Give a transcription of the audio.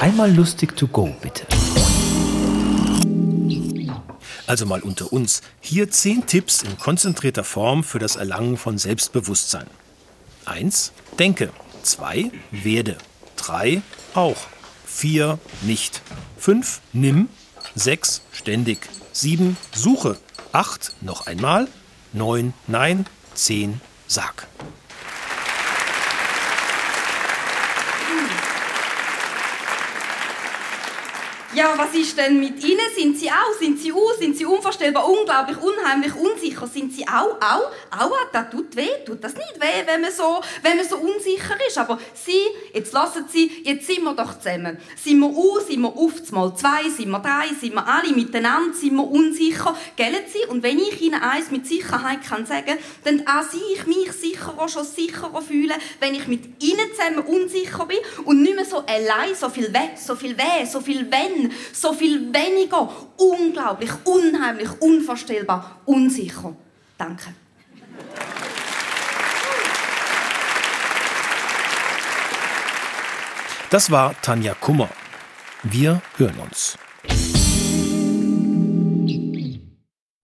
Einmal lustig to go, bitte. Also mal unter uns. Hier zehn Tipps in konzentrierter Form für das Erlangen von Selbstbewusstsein. 1. Denke. 2. Werde. 3. Auch. 4. Nicht. 5. Nimm. 6. Ständig. 7. Suche. 8. Noch einmal. 9. Nein. 10. Sag. Ja, was ist denn mit Ihnen? Sind Sie auch? Sind Sie aus? Sind Sie unvorstellbar, unglaublich, unheimlich, unsicher? Sind Sie auch? Auch? Auch? Das tut weh. Tut das nicht weh, wenn man so, wenn man so unsicher ist? Aber Sie, jetzt lassen Sie, jetzt sind wir doch zusammen. Sind wir aus? Sind wir auf mal zwei? Sind wir drei? Sind wir alle miteinander? Sind wir unsicher? Gellen Sie? Und wenn ich Ihnen eins mit Sicherheit kann sagen, dann auch ich mich sicherer, schon sicherer fühlen, wenn ich mit Ihnen zusammen unsicher bin und nicht mehr so allein, so viel weh, so viel weh, so viel wenn so viel weniger, unglaublich, unheimlich, unvorstellbar, unsicher. Danke. Das war Tanja Kummer. Wir hören uns.